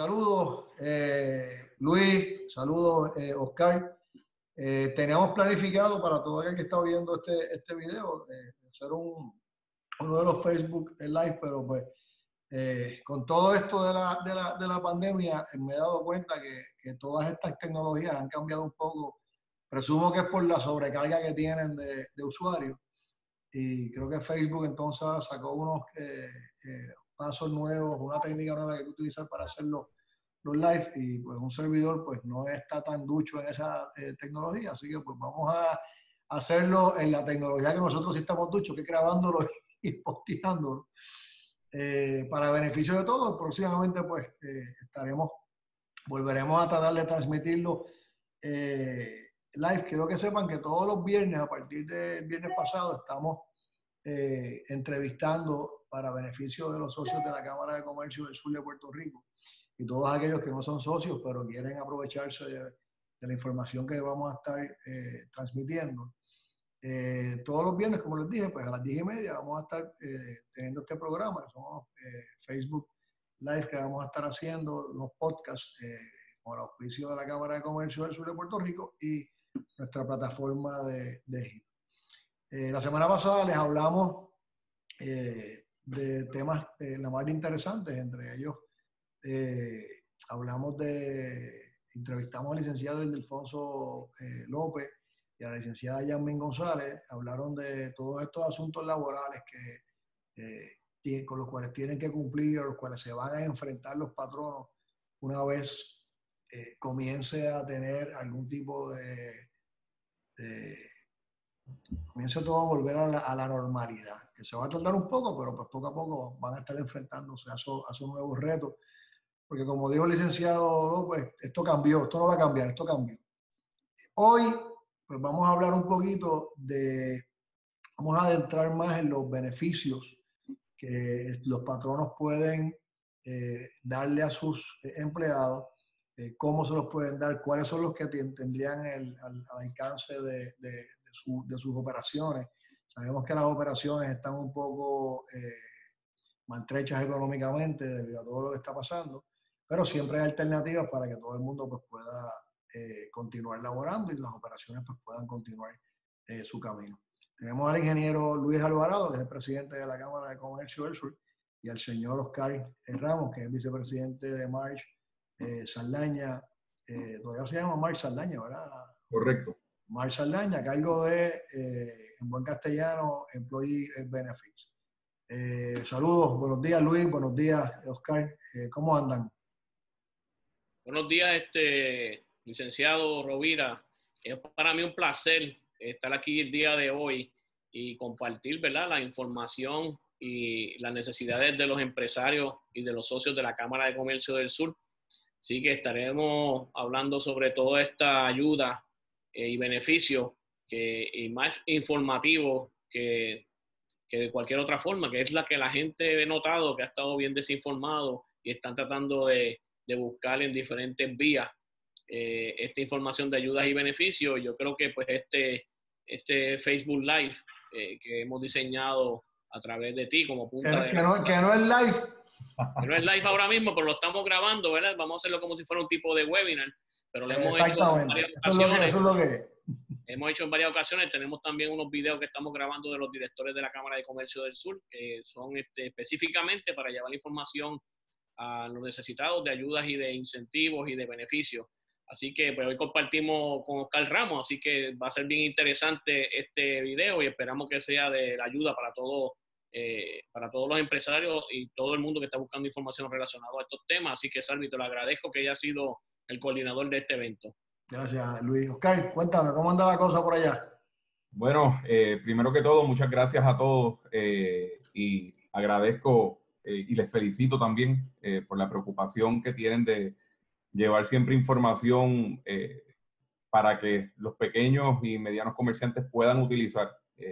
Eh, saludos, eh, Luis, saludos, eh, Oscar. teníamos planificado para todo aquel que está viendo este, este video hacer un, uno de los Facebook Live, pero pues con todo esto de la, de la, de la pandemia me he dado cuenta que, que, todas estas tecnologías han cambiado un poco. Presumo que es por la sobrecarga que tienen de, de usuarios. Y creo que Facebook entonces sacó unos pasos nuevos, una técnica nueva que hay que utilizar para hacer los, live y pues un servidor pues no está tan ducho en esa eh, tecnología, así que pues vamos a hacerlo en la tecnología que nosotros sí estamos duchos, que es grabándolo y posteándolo. Eh, para beneficio de todos, próximamente pues eh, estaremos, volveremos a tratar de transmitirlo live. Quiero que sepan que todos los viernes, a partir del viernes pasado, estamos entrevistando para beneficio de los socios de la Cámara de Comercio del Sur de Puerto Rico y todos aquellos que no son socios, pero quieren aprovecharse de, la información que vamos a estar eh, transmitiendo. Eh, todos los viernes, como les dije, pues a las 10 y media vamos a estar eh, teniendo este programa, que son Facebook Live que vamos a estar haciendo, unos podcasts con el auspicio de la Cámara de Comercio del Sur de Puerto Rico y nuestra plataforma de, de la semana pasada les hablamos de temas eh, la más interesantes, entre ellos eh, hablamos de, entrevistamos al licenciado Ildefonso eh, López y a la licenciada Yasmin González, hablaron de todos estos asuntos laborales que, eh, con los cuales tienen que cumplir, a los cuales se van a enfrentar los patronos una vez comience a tener algún tipo de, de comience todo a volver a la, a la normalidad se va a tardar un poco, pero pues poco a poco van a estar enfrentándose a esos, a nuevos retos. Porque como dijo el licenciado López, esto cambió, esto no va a cambiar, esto cambió. Hoy, pues vamos a hablar un poquito de, vamos a adentrar más en los beneficios que los patronos pueden eh, darle a sus empleados, eh, cómo se los pueden dar, cuáles son los que tendrían el, al, alcance de sus operaciones Sabemos que las operaciones están un poco eh, maltrechas económicamente debido a todo lo que está pasando, pero siempre hay alternativas para que todo el mundo pues, pueda eh, continuar laborando y las operaciones pues, puedan continuar eh, su camino. Tenemos al ingeniero Luis Alvarado, que es el presidente de la Cámara de Comercio del Sur, y al señor Oscar Ramos, que es vicepresidente de March Saldaña, todavía se llama March Saldaña, ¿verdad? Correcto. March Saldaña, a cargo de en buen castellano, Employee Benefits. Eh, saludos, buenos días Luis, buenos días Oscar, eh, ¿cómo andan? Buenos días, este licenciado Rovira. Es para mí un placer estar aquí el día de hoy y compartir ¿verdad? la información y las necesidades de los empresarios y de los socios de la Cámara de Comercio del Sur. Así que estaremos hablando sobre toda esta ayuda eh, y beneficios que, y más informativo que, que, de cualquier otra forma, que es la que la gente ha notado que ha estado bien desinformado y están tratando de, de buscar en diferentes vías eh, esta información de ayudas y beneficios. Yo creo que pues este, este Facebook Live eh, que hemos diseñado a través de ti como punta que, no, que no es live. Que no es live ahora mismo, pero lo estamos grabando, ¿verdad? Vamos a hacerlo como si fuera un tipo de webinar, pero lo hemos hecho en varias ocasiones. Eso es lo que, hemos hecho en varias ocasiones. Tenemos también unos videos que estamos grabando de los directores de la Cámara de Comercio del Sur, que son este, específicamente para llevar información a los necesitados de ayudas y de incentivos y de beneficios. Así que pues, hoy compartimos con Oscar Ramos, así que va a ser bien interesante este video y esperamos que sea de la ayuda para todos eh, para todos los empresarios y todo el mundo que está buscando información relacionada a estos temas. Así que, Salvi, te lo agradezco que haya sido el coordinador de este evento. Gracias, Luis. Oscar, cuéntame, ¿cómo anda la cosa por allá? Bueno, eh, primero que todo, muchas gracias a todos eh, y agradezco eh, y les felicito también por la preocupación que tienen de llevar siempre información para que los pequeños y medianos comerciantes puedan utilizar.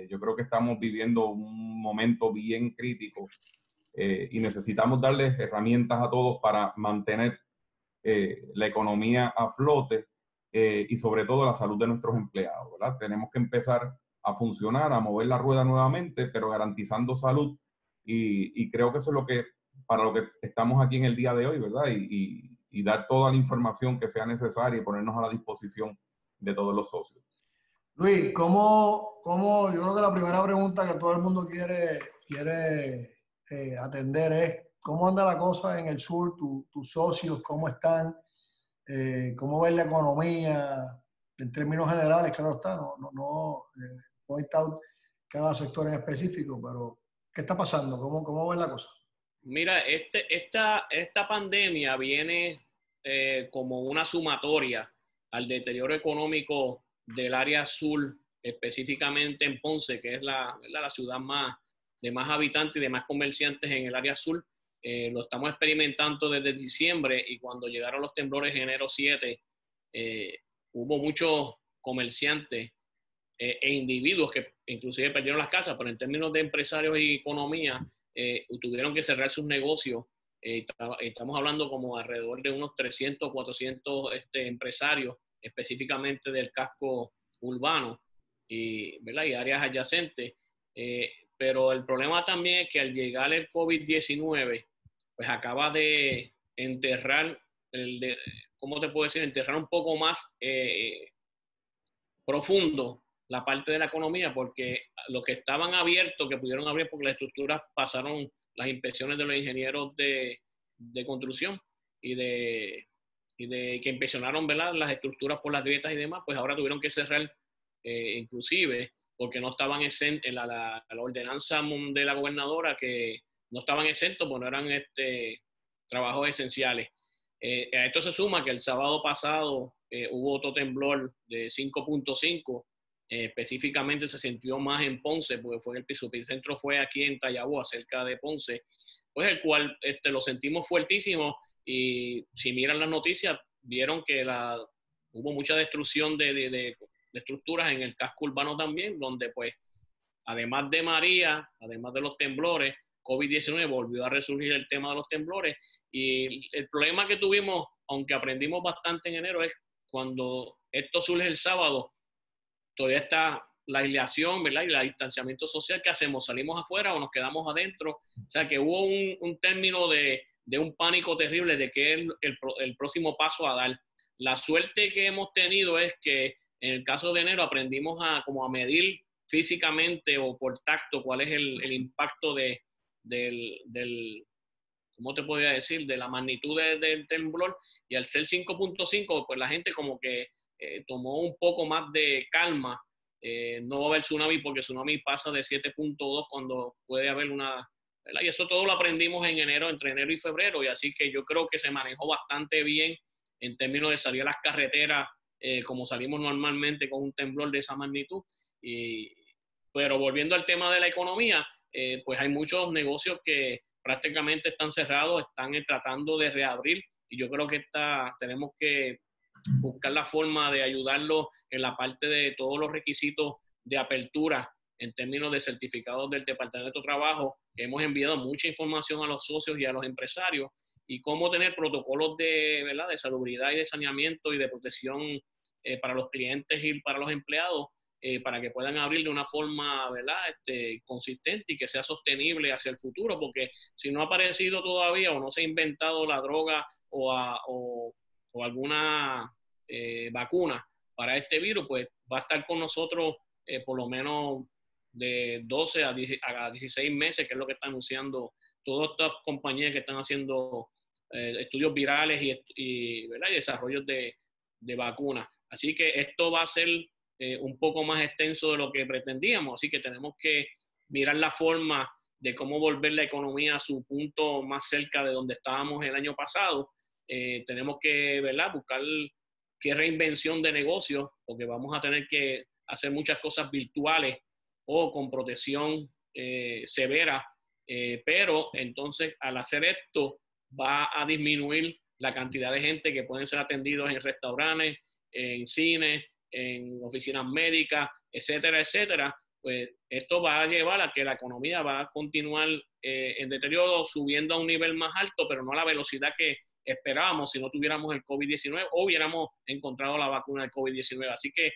yo creo que estamos viviendo un momento bien crítico y necesitamos darles herramientas a todos para mantener la economía a flote eh, y sobre todo la salud de nuestros empleados, ¿verdad? Tenemos que empezar a funcionar, a mover la rueda nuevamente, pero garantizando salud y, creo que eso es lo que para lo que estamos aquí en el día de hoy, ¿verdad? Y, y, dar toda la información que sea necesaria y ponernos a la disposición de todos los socios. Luis, ¿cómo, cómo, yo creo que la primera pregunta que todo el mundo quiere, quiere eh, atender es, ¿cómo anda la cosa en el sur? ¿Tus socios cómo están? Eh, ¿Cómo ven la economía? En términos generales, claro está, no, no, no eh, point cada sector en específico, pero ¿qué está pasando? ¿Cómo, cómo ven la cosa? Mira, este, esta, esta pandemia viene eh, como una sumatoria al deterioro económico del área sur, específicamente en Ponce, que es la, la ciudad más de más habitantes y de más comerciantes en el área sur. Eh, lo estamos experimentando desde diciembre y cuando llegaron los temblores en enero 7, eh, hubo muchos comerciantes e individuos que inclusive perdieron las casas, pero en términos de empresarios y economía, eh, tuvieron que cerrar sus negocios. Eh, estamos hablando como alrededor de unos 300, 400 este, empresarios, específicamente del casco urbano y, ¿verdad? y áreas adyacentes. Eh, pero el problema también es que al llegar el COVID-19, pues acaba de enterrar, el ¿cómo te puedo decir? Enterrar un poco más profundo la parte de la economía, porque los que estaban abiertos, que pudieron abrir porque las estructuras pasaron las inspecciones de los ingenieros de, de construcción y de, y de que inspeccionaron las estructuras por las grietas y demás, pues ahora tuvieron que cerrar eh, inclusive porque no estaban exentos en la, la, ordenanza de la gobernadora que no estaban exentos, porque no eran este, trabajos esenciales. Eh, a esto se suma que el sábado pasado eh, hubo otro temblor de 5.5 eh, específicamente se sintió más en Ponce, porque fue el el centro fue aquí en Tayabó, cerca de Ponce, pues el cual este, lo sentimos fuertísimo y si miran las noticias, vieron que la, hubo mucha destrucción de, de, de, estructuras en el casco urbano también, donde pues, además de María, además de los temblores, COVID-19 volvió a resurgir el tema de los temblores y el problema que tuvimos, aunque aprendimos bastante en enero, es cuando esto surge el sábado, todavía está la aislación, ¿verdad? Y el distanciamiento social, ¿qué hacemos? ¿Salimos afuera o nos quedamos adentro? O sea, que hubo un, término de, un pánico terrible de que es el, próximo paso a dar. La suerte que hemos tenido es que en el caso de enero aprendimos a, como a medir físicamente o por tacto cuál es el, impacto de, del, del, ¿cómo te podría decir? De la magnitud del temblor. Y al ser 5.5, pues la gente como que eh, tomó un poco más de calma. Eh, no va a haber tsunami porque tsunami pasa de 7.2 cuando puede haber una... Y eso todo lo aprendimos en enero, entre enero y febrero, y así que yo creo que se manejó bastante bien en términos de salir a las carreteras eh, como salimos normalmente con un temblor de esa magnitud. Y, pero volviendo al tema de la economía, pues hay muchos negocios que prácticamente están cerrados, están tratando de reabrir y yo creo que está, tenemos que buscar la forma de ayudarlos en la parte de todos los requisitos de apertura en términos de certificados del Departamento de Trabajo. Hemos enviado mucha información a los socios y a los empresarios y cómo tener protocolos de, ¿verdad? de salubridad y de saneamiento y de protección eh, para los clientes y para los empleados eh, para que puedan abrir de una forma ¿verdad? Este, consistente y que sea sostenible hacia el futuro, porque si no ha aparecido todavía o no se ha inventado la droga o, o o alguna eh, vacuna para este virus, pues va a estar con nosotros por lo menos de 12 a, 16 meses, que es lo que están anunciando todas estas compañías que están haciendo eh, estudios virales y, y, desarrollos de, de vacunas. Así que esto va a ser un poco más extenso de lo que pretendíamos, así que tenemos que mirar la forma de cómo volver la economía a su punto más cerca de donde estábamos el año pasado eh, tenemos que ¿verdad? buscar qué reinvención de negocio, porque vamos a tener que hacer muchas cosas virtuales o con protección eh, severa, eh, pero entonces al hacer esto va a disminuir la cantidad de gente que pueden ser atendidos en restaurantes, en cines, en oficinas médicas, etcétera, etcétera. Pues esto va a llevar a que la economía va a continuar en deterioro, subiendo a un nivel más alto, pero no a la velocidad que, esperábamos si no tuviéramos el COVID-19 o hubiéramos encontrado la vacuna del COVID-19. Así que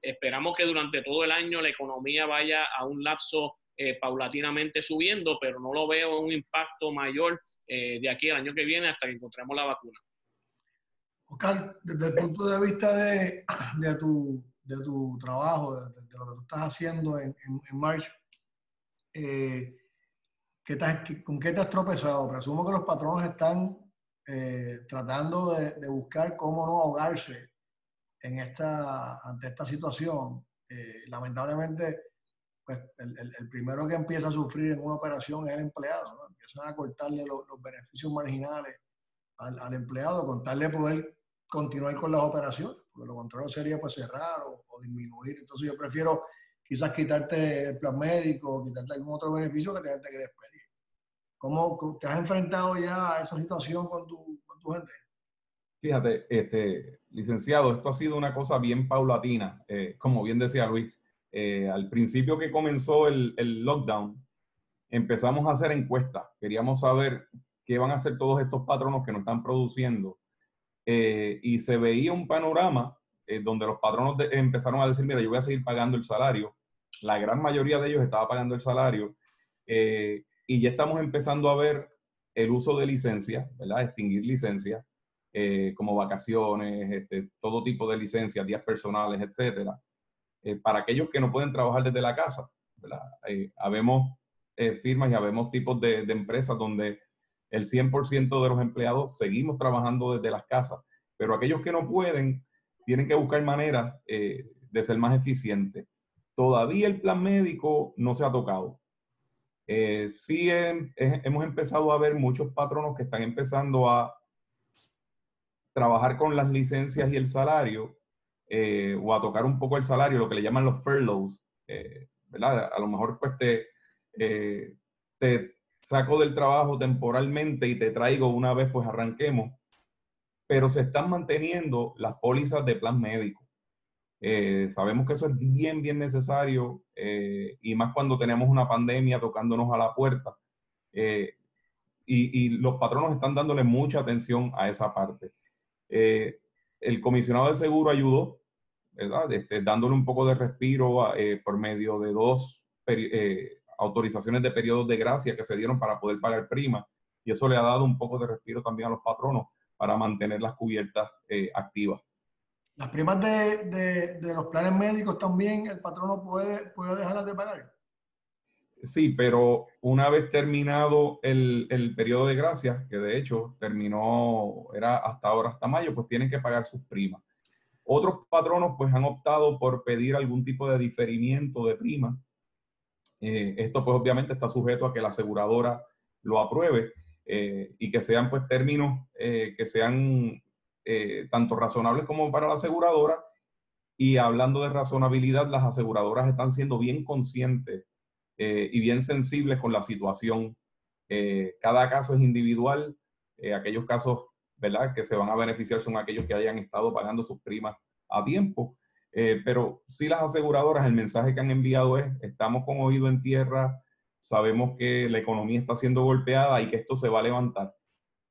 esperamos que durante todo el año la economía vaya a un lapso eh, paulatinamente subiendo, pero no lo veo un impacto mayor de aquí al año que viene hasta que encontremos la vacuna. Oscar, desde el punto de vista de, de, tu, de tu trabajo, de, lo que tú estás haciendo en, en, March, eh, ¿con qué te has tropezado? Presumo que los patronos están eh, tratando de, buscar cómo no ahogarse en esta, ante esta situación. Eh, lamentablemente, pues el, el, primero que empieza a sufrir en una operación es el empleado. ¿no? Empiezan a cortarle los, beneficios marginales al, al empleado, contarle poder continuar con las operaciones, porque lo contrario sería pues cerrar o, disminuir. Entonces yo prefiero quizás quitarte el plan médico, quitarte algún otro beneficio que tenerte que despedir. ¿Cómo te has enfrentado ya a esa situación con tu, con tu gente? Fíjate, este, licenciado, esto ha sido una cosa bien paulatina, eh, como bien decía Luis. Eh, al principio que comenzó el, el lockdown, empezamos a hacer encuestas. Queríamos saber qué van a hacer todos estos patronos que nos están produciendo eh, y se veía un panorama eh, donde los patronos empezaron a decir, mira, yo voy a seguir pagando el salario. La gran mayoría de ellos estaba pagando el salario eh, y ya estamos empezando a ver el uso de licencias, ¿verdad? Extinguir licencias, como vacaciones, este, todo tipo de licencias, días personales, etcétera, para aquellos que no pueden trabajar desde la casa, ¿verdad? habemos firmas y habemos tipos de, de empresas donde el 100% de los empleados seguimos trabajando desde las casas, pero aquellos que no pueden tienen que buscar maneras eh, de ser más eficientes. Todavía el plan médico no se ha tocado. Eh, sí hemos empezado a ver muchos patronos que están empezando a trabajar con las licencias y el salario, eh, o a tocar un poco el salario, lo que le llaman los furloughs, ¿verdad? A lo mejor pues te, te saco del trabajo temporalmente y te traigo una vez, pues arranquemos. Pero se están manteniendo las pólizas de plan médico. Eh, sabemos que eso es bien, bien necesario eh, y más cuando tenemos una pandemia tocándonos a la puerta. Eh, y, los patronos están dándole mucha atención a esa parte. el comisionado de seguro ayudó, ¿verdad? Este, dándole un poco de respiro por medio de dos autorizaciones de periodos de gracia que se dieron para poder pagar prima y eso le ha dado un poco de respiro también a los patronos para mantener las cubiertas eh, activas. Las primas de, de, los planes médicos también el patrono puede, puede dejarlas de pagar. Sí, pero una vez terminado el, el, periodo de gracia, que de hecho terminó, era hasta ahora, hasta mayo, pues tienen que pagar sus primas. Otros patronos pues han optado por pedir algún tipo de diferimiento de prima eh, esto pues obviamente está sujeto a que la aseguradora lo apruebe eh, y que sean pues términos eh, que sean tanto razonables como para la aseguradora. Y hablando de razonabilidad, las aseguradoras están siendo bien conscientes y bien sensibles con la situación. cada caso es individual. aquellos casos ¿verdad? que se van a beneficiar son aquellos que hayan estado pagando sus primas a tiempo eh, pero sí las aseguradoras, el mensaje que han enviado es, estamos con oído en tierra, sabemos que la economía está siendo golpeada y que esto se va a levantar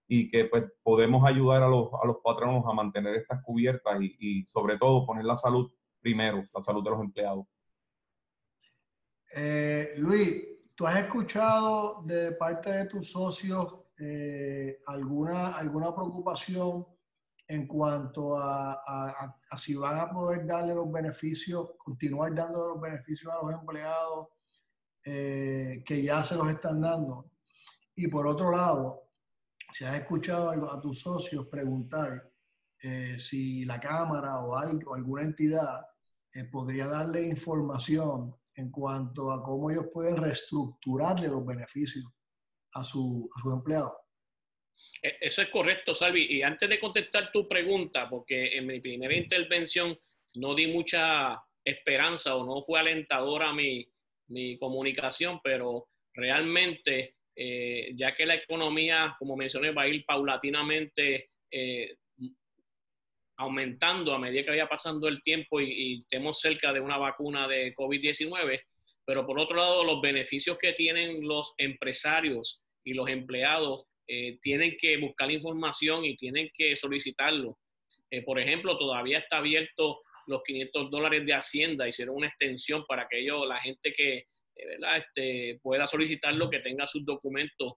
y que pues podemos ayudar a los, a los patronos a mantener estas cubiertas y, sobre todo poner la salud primero, la salud de los empleados. Eh, Luis, ¿tú has escuchado de parte de tus socios eh, alguna, alguna preocupación en cuanto a, si van a poder darle los beneficios, continuar dando los beneficios a los empleados eh, que ya se los están dando. Y por otro lado, si has escuchado a, tus socios preguntar eh, si la Cámara o, alguna entidad eh, podría darle información en cuanto a cómo ellos pueden reestructurarle los beneficios a, su, a sus empleados. E, eso es correcto, Salvi. Y antes de contestar tu pregunta, porque en mi primera intervención no di mucha esperanza o no fue alentadora mi, mi comunicación, pero realmente, eh, ya que la economía, como mencioné, va a ir paulatinamente eh, aumentando a medida que vaya pasando el tiempo y, y estemos cerca de una vacuna de COVID-19, pero por otro lado, los beneficios que tienen los empresarios y los empleados eh, tienen que buscar información y tienen que solicitarlo. Eh, por ejemplo, todavía está abierto los 500 dólares de Hacienda, hicieron una extensión para que ellos, la gente que eh, ¿verdad? Este, pueda solicitarlo, que tenga sus documentos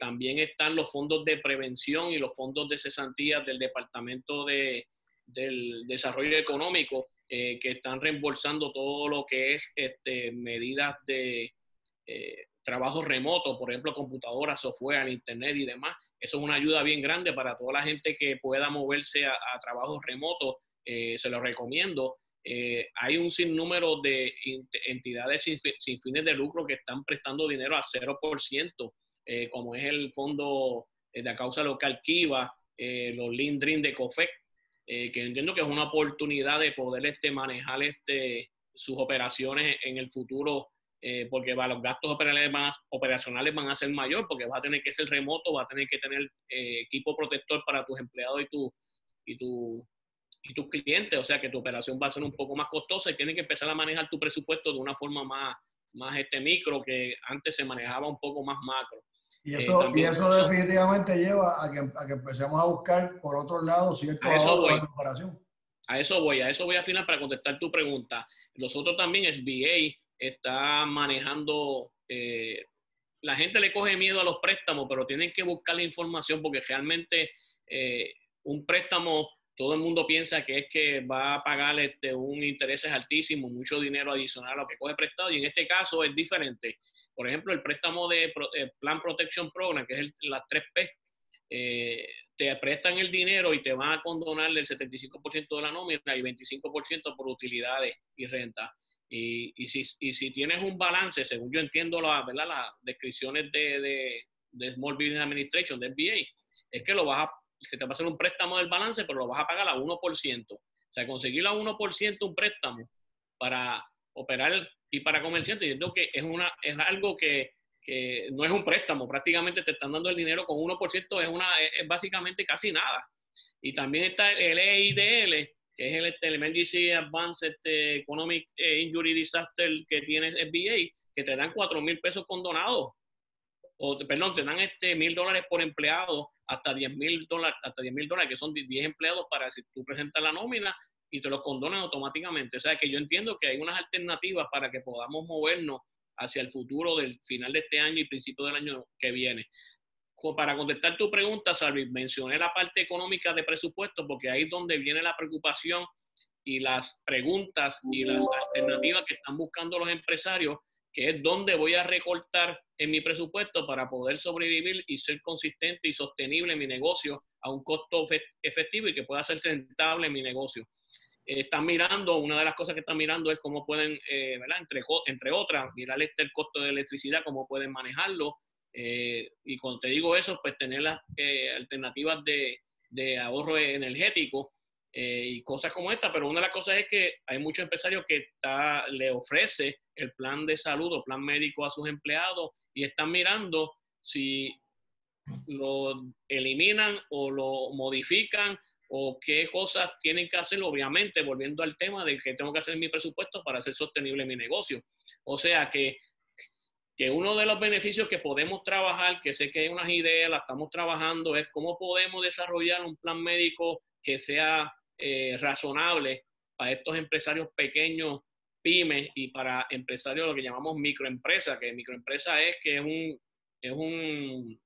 también están los fondos de prevención y los fondos de cesantía del Departamento de, del Desarrollo Económico, que están reembolsando todo lo que es este, medidas de trabajo remoto, por ejemplo, computadoras, software, internet y demás. Eso es una ayuda bien grande para toda la gente que pueda moverse a, trabajos remotos. Eh, se lo recomiendo. Eh, hay un sinnúmero de entidades sin, fines de lucro que están prestando dinero a 0%, eh, como es el Fondo de la Causa Local Kiva, los Lindrin de COFEC, que entiendo que es una oportunidad de poder este, manejar este, sus operaciones en el futuro eh, porque va, los gastos operacionales van, a ser mayor, porque va a tener que ser remoto, va a tener que tener eh, equipo protector para tus empleados y, tu, y, tu, y tus clientes, o sea que tu operación va a ser un poco más costosa y tienes que empezar a manejar tu presupuesto de una forma más, más este micro, que antes se manejaba un poco más macro. Y eh, eso, y eso definitivamente lleva a que, a que empecemos a buscar por otro lado cierto ahorro operación. A eso voy, a eso voy a final para contestar tu pregunta. Nosotros también es VA está manejando, eh, la gente le coge miedo a los préstamos, pero tienen que buscar la información porque realmente eh, un préstamo, todo el mundo piensa que es que va a pagar este, un interés altísimo, mucho dinero adicional a lo que coge prestado, y en este caso es diferente. Por ejemplo, el préstamo de eh, Plan Protection Program, que es las 3P, te prestan el dinero y te van a condonar el 75% de la nómina y 25% por utilidades y renta. Y, y, si, tienes un balance, según yo entiendo la, las descripciones de, Small Business Administration, de MBA, es que lo vas a, se te va a hacer un préstamo del balance, pero lo vas a pagar a 1%. O sea, conseguir a 1% un préstamo para operar y para comerciantes, yo creo que es, una, es algo que, no es un préstamo, prácticamente te están dando el dinero con 1%, es, una, es básicamente casi nada. Y también está el EIDL, que es el, este, Emergency Advanced este, Economic eh, Injury Disaster que tiene FBA, que te dan 4 mil pesos condonados. O, perdón, te dan este mil dólares por empleado hasta 10 mil dólares, hasta 10 mil dólares, que son 10 empleados para si tú presentas la nómina y te los condonan automáticamente. O sea que yo entiendo que hay unas alternativas para que podamos movernos hacia el futuro del final de este año y principio del año que viene para contestar tu pregunta, Salvi, mencioné la parte económica de presupuesto porque ahí es donde viene la preocupación y las preguntas y las alternativas que están buscando los empresarios, que es dónde voy a recortar en mi presupuesto para poder sobrevivir y ser consistente y sostenible en mi negocio a un costo efectivo y que pueda ser rentable en mi negocio. están mirando, una de las cosas que están mirando es cómo pueden, eh, entre otras, mirar este, el costo de electricidad, cómo pueden manejarlo, eh, y cuando te digo eso, pues tener las eh, alternativas de, de, ahorro energético eh, y cosas como esta, pero una de las cosas es que hay muchos empresarios que está, le ofrece el plan de salud o plan médico a sus empleados y están mirando si lo eliminan o lo modifican o qué cosas tienen que hacer, obviamente, volviendo al tema de que tengo que hacer mi presupuesto para hacer sostenible mi negocio. O sea que que uno de los beneficios que podemos trabajar, que sé que hay unas ideas, las estamos trabajando, es cómo podemos desarrollar un plan médico que sea eh, razonable para estos empresarios pequeños, pymes, y para empresarios lo que llamamos microempresa, que microempresa es que es un, es un,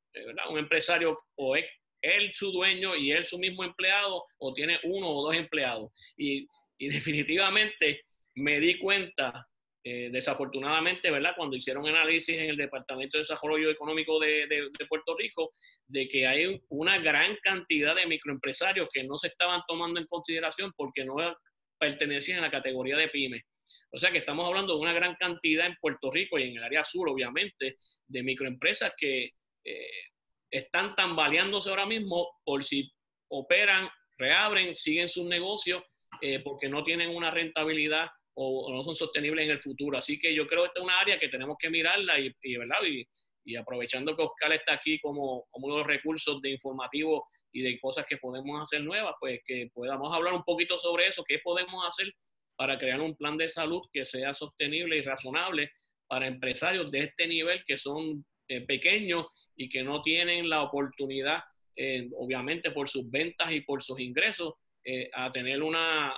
un empresario o es él su dueño y él su mismo empleado o tiene uno o dos empleados. Y, y definitivamente me di cuenta eh, desafortunadamente, ¿verdad? Cuando hicieron análisis en el Departamento de Desarrollo Económico de, Puerto Rico, de que hay una gran cantidad de microempresarios que no se estaban tomando en consideración porque no pertenecían a la categoría de pymes. O sea que estamos hablando de una gran cantidad en Puerto Rico y en el área sur, obviamente, de microempresas que eh, están tambaleándose ahora mismo por si operan, reabren, siguen sus negocios, eh, porque no tienen una rentabilidad o, no son sostenibles en el futuro. Así que yo creo que esta es una área que tenemos que mirarla y, ¿verdad? Y, aprovechando que Oscar está aquí como, como uno de los recursos de informativo y de cosas que podemos hacer nuevas, pues que podamos hablar un poquito sobre eso, qué podemos hacer para crear un plan de salud que sea sostenible y razonable para empresarios de este nivel que son eh, pequeños y que no tienen la oportunidad, eh, obviamente por sus ventas y por sus ingresos, eh, a tener una,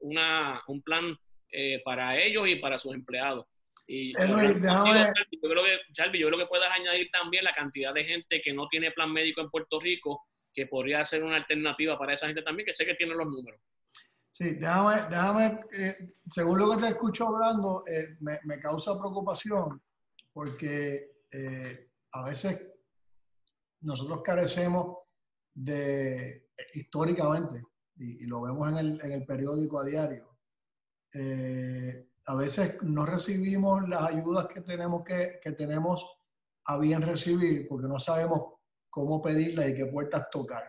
una, un plan eh, para ellos y para sus empleados. Y yo, creo que, yo creo que puedes añadir también la cantidad de gente que no tiene plan médico en Puerto Rico, que podría ser una alternativa para esa gente también, que sé que tiene los números. Sí, déjame, déjame eh, según lo que te escucho hablando, eh, me, me, causa preocupación porque eh, a veces nosotros carecemos de, históricamente, y, lo vemos en el, en el, periódico a diario, a veces no recibimos las ayudas que tenemos, que, que tenemos a bien recibir porque no sabemos cómo pedirlas y qué puertas tocar.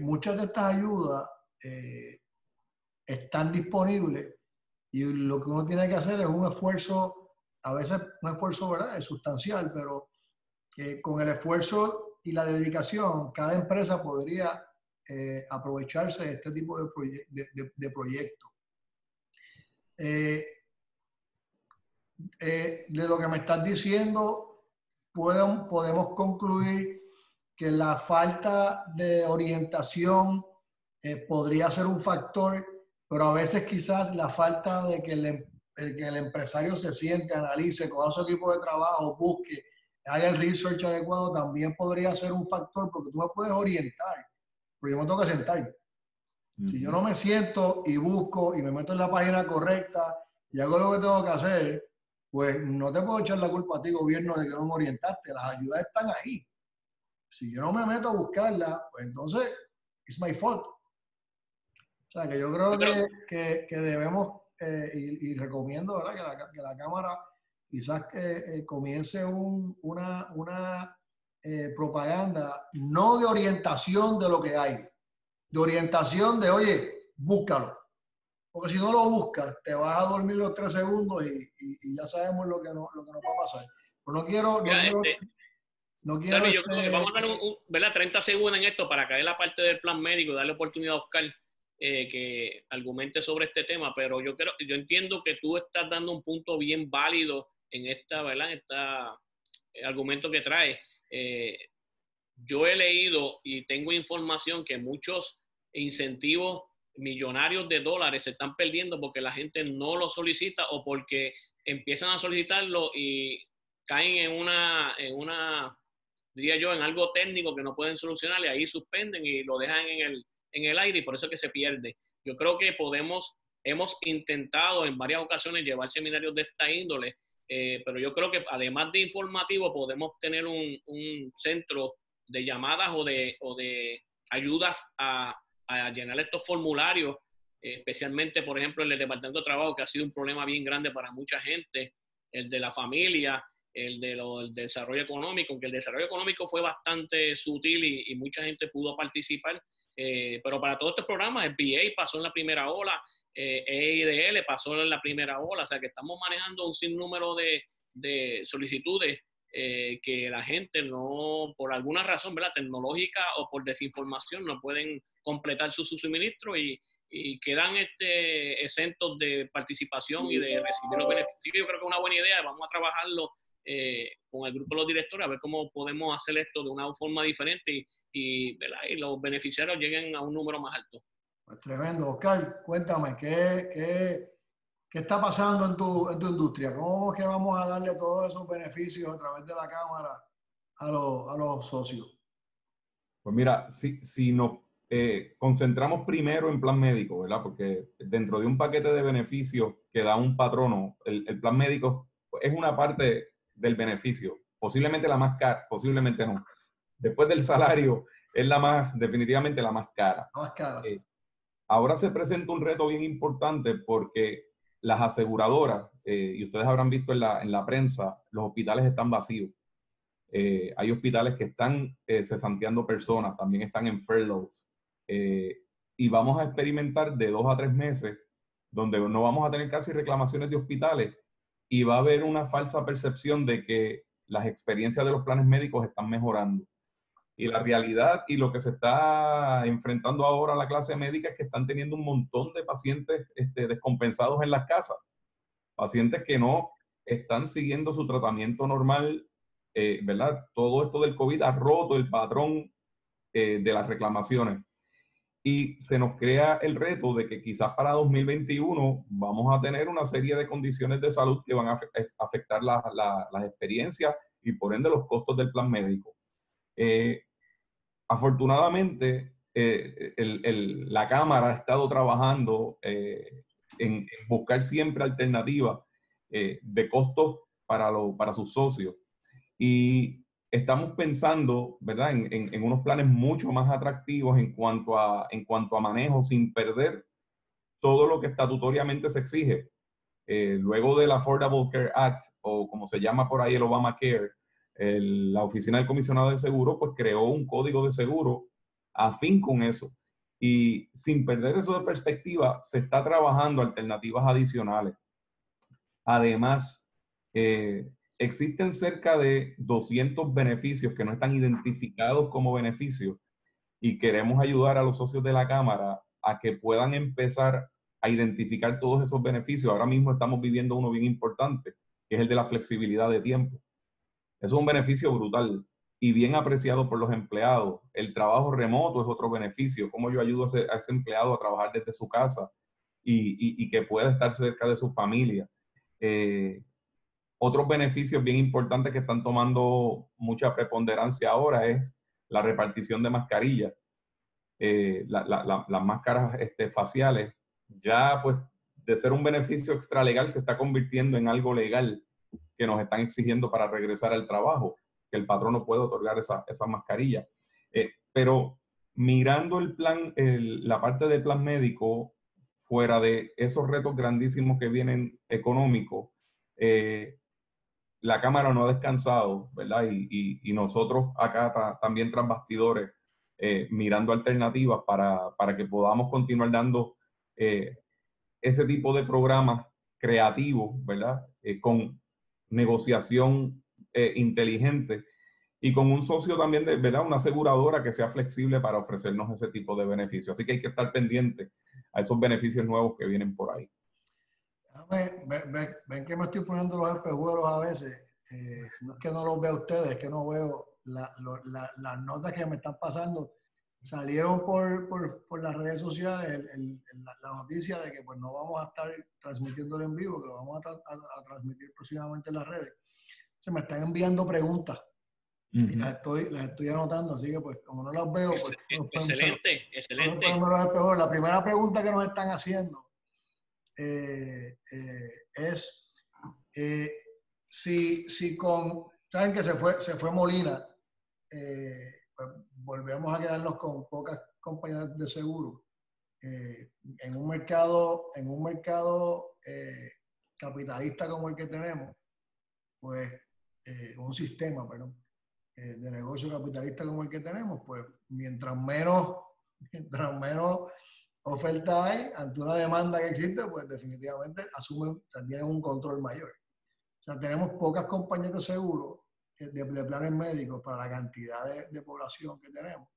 muchas de estas ayudas eh, están disponibles y lo que uno tiene que hacer es un esfuerzo, a veces un esfuerzo ¿verdad? es sustancial, pero eh, con el esfuerzo y la dedicación, cada empresa podría eh, aprovecharse de este tipo de, de, proyectos. De lo que me estás diciendo, podemos concluir que la falta de orientación eh, podría ser un factor, pero a veces quizás la falta de que el, em, que el empresario se siente, analice, con su equipo de trabajo, busque, haga el research adecuado, también podría ser un factor porque tú me puedes orientar, pero yo me tengo que sentar. Si yo no me siento y busco y me meto en la página correcta y hago lo que tengo que hacer, pues no te puedo echar la culpa a ti, gobierno, de que no me orientaste. Las ayudas están ahí. Si yo no me meto a buscarlas, pues entonces, it's my fault. O sea, que yo creo que, que, debemos, eh, y, recomiendo ¿verdad? Que, la, que la Cámara quizás que eh, comience un, una, una eh, propaganda, no de orientación de lo que hay, de orientación de, oye, búscalo. Porque si no lo buscas, te vas a dormir los tres segundos y, y, ya sabemos lo que, no, lo que nos va a pasar. Pero no quiero... No quiero, este, no quiero yo creo que este vamos a dar un, ¿verdad? 30 segundos en esto para caer la parte del plan médico, darle oportunidad a Oscar eh, que argumente sobre este tema, pero yo creo, yo entiendo que tú estás dando un punto bien válido en esta, ¿verdad? En este argumento que trae. Eh, yo he leído y tengo información que muchos incentivos millonarios de dólares se están perdiendo porque la gente no lo solicita o porque empiezan a solicitarlo y caen en una, en una, diría yo, en algo técnico que no pueden solucionar y ahí suspenden y lo dejan en el, en el aire y por eso que se pierde. Yo creo que podemos, hemos intentado en varias ocasiones llevar seminarios de esta índole, eh, pero yo creo que además de informativo podemos tener un, centro de llamadas o de, o de ayudas a, llenar estos formularios, especialmente, por ejemplo, en el Departamento de Trabajo, que ha sido un problema bien grande para mucha gente, el de la familia, el de del desarrollo económico, que el desarrollo económico fue bastante sutil y mucha gente pudo participar, eh, pero para todos estos programas, el BA pasó en la primera ola, eh, EIDL pasó en la primera ola, o sea que estamos manejando un sinnúmero de, de solicitudes eh, que la gente no, por alguna razón ¿verdad? tecnológica o por desinformación, no pueden completar su, suministro y, y, quedan este, exentos de participación y de recibir los beneficios. Yo creo que es una buena idea, vamos a trabajarlo eh, con el grupo de los directores a ver cómo podemos hacer esto de una forma diferente y, y, y los beneficiarios lleguen a un número más alto. Pues tremendo. Oscar, cuéntame, ¿qué, qué, qué está pasando en tu, en tu, industria? ¿Cómo es que vamos a darle todos esos beneficios a través de la Cámara a, los, a los socios? Pues mira, si, si nos eh, concentramos primero en plan médico, ¿verdad? Porque dentro de un paquete de beneficios que da un patrono, el, el plan médico es una parte del beneficio. Posiblemente la más cara, posiblemente no. Después del salario, es la más, definitivamente la más cara. Más cara. Eh, ahora se presenta un reto bien importante porque las aseguradoras, eh, y ustedes habrán visto en la, en la prensa, los hospitales están vacíos. Eh, hay hospitales que están cesanteando personas, también están en furloughs. y vamos a experimentar de dos a tres meses donde no vamos a tener casi reclamaciones de hospitales y va a haber una falsa percepción de que las experiencias de los planes médicos están mejorando. Y la realidad y lo que se está enfrentando ahora la clase médica es que están teniendo un montón de pacientes este, descompensados en las casas. Pacientes que no están siguiendo su tratamiento normal, eh, ¿verdad? Todo esto del COVID ha roto el patrón eh, de las reclamaciones. y se nos crea el reto de que quizás para 2021 vamos a tener una serie de condiciones de salud que van a afectar las experiencias y por ende los costos del plan médico. Eh, afortunadamente, eh, la Cámara ha estado trabajando eh, en, buscar siempre alternativas de costos para, para sus socios. Y estamos pensando, ¿verdad?, en, unos planes mucho más atractivos en cuanto, a, en cuanto a manejo, sin perder todo lo que estatutoriamente se exige. Eh, luego del Affordable Care Act, o como se llama por ahí el Obamacare, la Oficina del Comisionado de Seguro, pues creó un código de seguro afín con eso. Y sin perder eso de perspectiva, se está trabajando alternativas adicionales. Además, eh, existen cerca de 200 beneficios que no están identificados como beneficios y queremos ayudar a los socios de la Cámara a que puedan empezar a identificar todos esos beneficios. Ahora mismo estamos viviendo uno bien importante, que es el de la flexibilidad de tiempo. Es un beneficio brutal y bien apreciado por los empleados. El trabajo remoto es otro beneficio, cómo yo ayudo a ese, empleado a trabajar desde su casa y, que pueda estar cerca de su familia. Eh, otros beneficios bien importantes que están tomando mucha preponderancia ahora es la repartición de mascarillas. Eh, las máscaras este, faciales, ya pues de ser un beneficio extralegal se está convirtiendo en algo legal que nos están exigiendo para regresar al trabajo, que el patrón no puede otorgar esa, esa mascarilla. Eh, pero mirando el plan, la parte del plan médico, fuera de esos retos grandísimos que vienen económicos, eh, la Cámara no ha descansado, ¿verdad? Y, nosotros acá también tras bastidores, eh, mirando alternativas para, que podamos continuar dando eh, ese tipo de programas creativos, ¿verdad? Con negociación inteligente y con un socio también, de, ¿verdad? Una aseguradora que sea flexible para ofrecernos ese tipo de beneficios. Así que hay que estar pendiente a esos beneficios nuevos que vienen por ahí. Ven, que me estoy poniendo los espejuelos a veces. Eh, no es que no los vea ustedes, es que no veo las notas que me están pasando. Salieron por, por, por las redes sociales la, noticia de que pues no vamos a estar transmitiéndolo en vivo, que lo vamos a, a, transmitir próximamente en las redes. Se me están enviando preguntas y las estoy, las estoy anotando, así que pues como no las veo... Pues, excelente, excelente. la primera pregunta que nos están haciendo eh, eh, es, eh, si, si con, saben que se fue, se fue Molina, pues volvemos a quedarnos con pocas compañías de seguro. en un mercado, en un mercado capitalista como el que tenemos, pues un sistema, perdón, de negocio capitalista como el que tenemos, pues mientras menos, mientras menos oferta hay, ante una demanda que existe, pues definitivamente asumen, o sea, tienen un control mayor. O sea, tenemos pocas compañías de seguro, eh, de, planes médicos para la cantidad de, población que tenemos.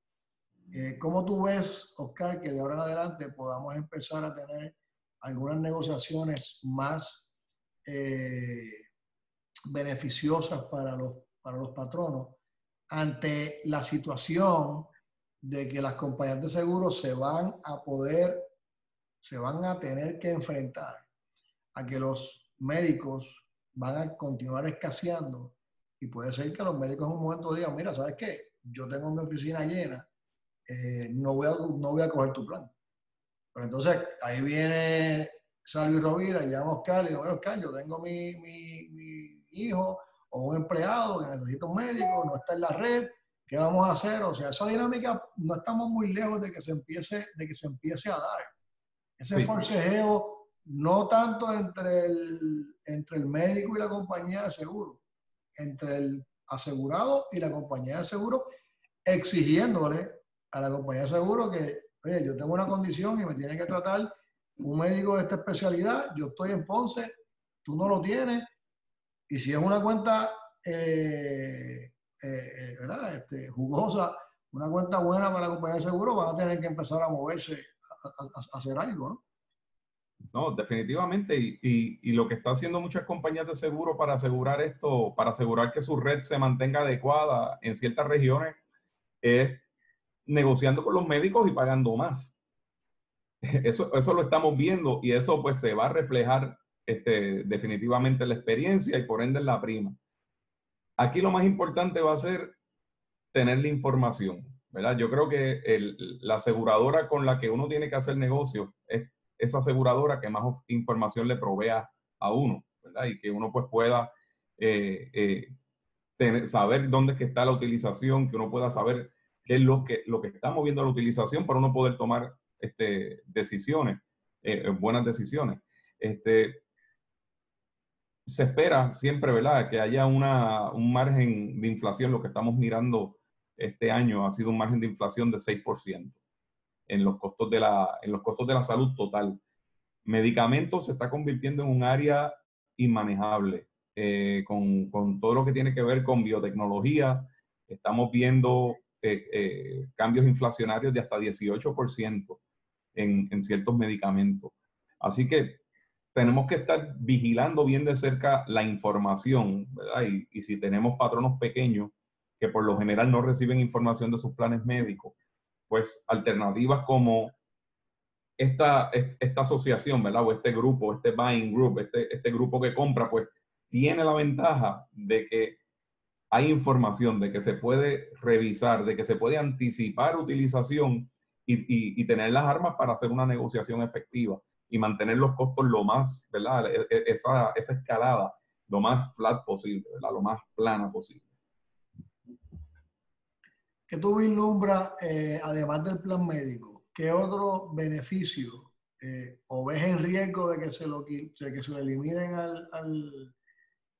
Eh, ¿Cómo tú ves, Oscar, que de ahora en adelante podamos empezar a tener algunas negociaciones más eh, beneficiosas para los, para los patronos ante la situación de que las compañías de seguros se van a poder, se van a tener que enfrentar a que los médicos van a continuar escaseando y puede ser que los médicos en un momento digan, mira, ¿sabes qué? Yo tengo mi oficina llena, eh, no, voy a, no voy a coger tu plan. Pero entonces ahí viene Salvi Rovira y llama a Oscar y digo, Oscar, yo tengo mi, mi, mi hijo o un empleado que necesita un médico, no está en la red, ¿Qué vamos a hacer? O sea, esa dinámica no estamos muy lejos de que se empiece, de que se empiece a dar. Ese forcejeo no tanto entre el, entre el médico y la compañía de seguro, entre el asegurado y la compañía de seguro, exigiéndole a la compañía de seguro que, oye, yo tengo una condición y me tiene que tratar un médico de esta especialidad, yo estoy en Ponce, tú no lo tienes, y si es una cuenta eh, eh, eh. Este, jugosa, una cuenta buena para la compañía de seguro, van a tener que empezar a moverse, a, hacer algo, ¿no? No, definitivamente. Y, y, lo que están haciendo muchas compañías de seguro para asegurar esto, para asegurar que su red se mantenga adecuada en ciertas regiones, es negociando con los médicos y pagando más. Eso, eso lo estamos viendo y eso pues se va a reflejar este, definitivamente en la experiencia y por ende en la prima. Aquí lo más importante va a ser tener la información, ¿verdad? Yo creo que la aseguradora con la que uno tiene que hacer negocio es esa aseguradora que más información le provea a uno, ¿verdad? Y que uno pues pueda eh, eh, saber dónde está la utilización, que uno pueda saber qué es lo que, lo que está moviendo la utilización para uno poder tomar este, decisiones, eh, buenas decisiones. Este, se espera siempre, ¿verdad?, que haya una, un margen de inflación. Lo que estamos mirando este año ha sido un margen de inflación de 6% en los costos de la, en los costos de la salud total. Medicamentos se está convirtiendo en un área inmanejable, eh, con, con, todo lo que tiene que ver con biotecnología. Estamos viendo eh, eh, cambios inflacionarios de hasta 18% en, en ciertos medicamentos. Así que tenemos que estar vigilando bien de cerca la información, ¿verdad? Y, si tenemos patronos pequeños que por lo general no reciben información de sus planes médicos, pues alternativas como esta, esta asociación, ¿verdad? O este grupo, este buying group, este, este grupo que compra, pues tiene la ventaja de que hay información, de que se puede revisar, de que se puede anticipar utilización y, y tener las armas para hacer una negociación efectiva y mantener los costos lo más, ¿verdad? E, e, esa, esa escalada lo más flat posible, ¿verdad? Lo más plana posible. ¿Qué tú vislumbras, eh, además del plan médico, qué otro beneficio eh, o ves en riesgo de que se lo, que se lo eliminen al,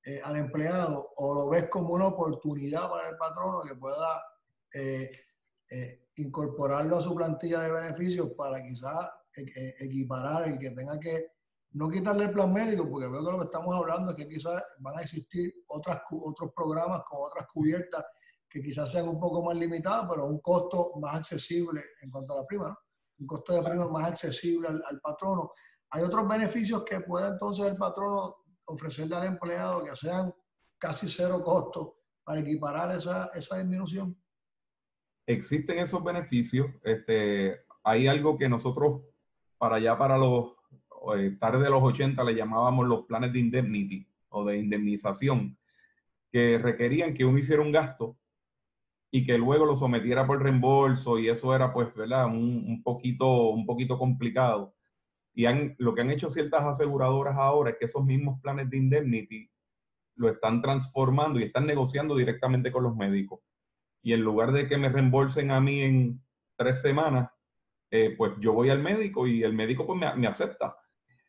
eh, al, empleado o lo ves como una oportunidad para el patrono que pueda incorporarlo a su plantilla de beneficios para quizás e, e, equiparar y que tenga que no quitarle el plan médico, porque veo que lo que estamos hablando es que quizás van a existir otras, otros programas con otras cubiertas que quizás sean un poco más limitadas, pero un costo más accesible en cuanto a la prima, ¿no? un costo de prima más accesible al, patrono. Hay otros beneficios que puede entonces el patrono ofrecerle al empleado que sean casi cero costo para equiparar esa, esa disminución. Existen esos beneficios. Este, hay algo que nosotros para allá, para los eh, tarde de los 80, le llamábamos los planes de indemnity o de indemnización, que requerían que uno hiciera un gasto y que luego lo sometiera por reembolso y eso era pues, ¿verdad? Un, un poquito, un poquito complicado. Y han, lo que han hecho ciertas aseguradoras ahora es que esos mismos planes de indemnity lo están transformando y están negociando directamente con los médicos. Y en lugar de que me reembolsen a mí en tres semanas, eh, pues yo voy al médico y el médico pues me, acepta.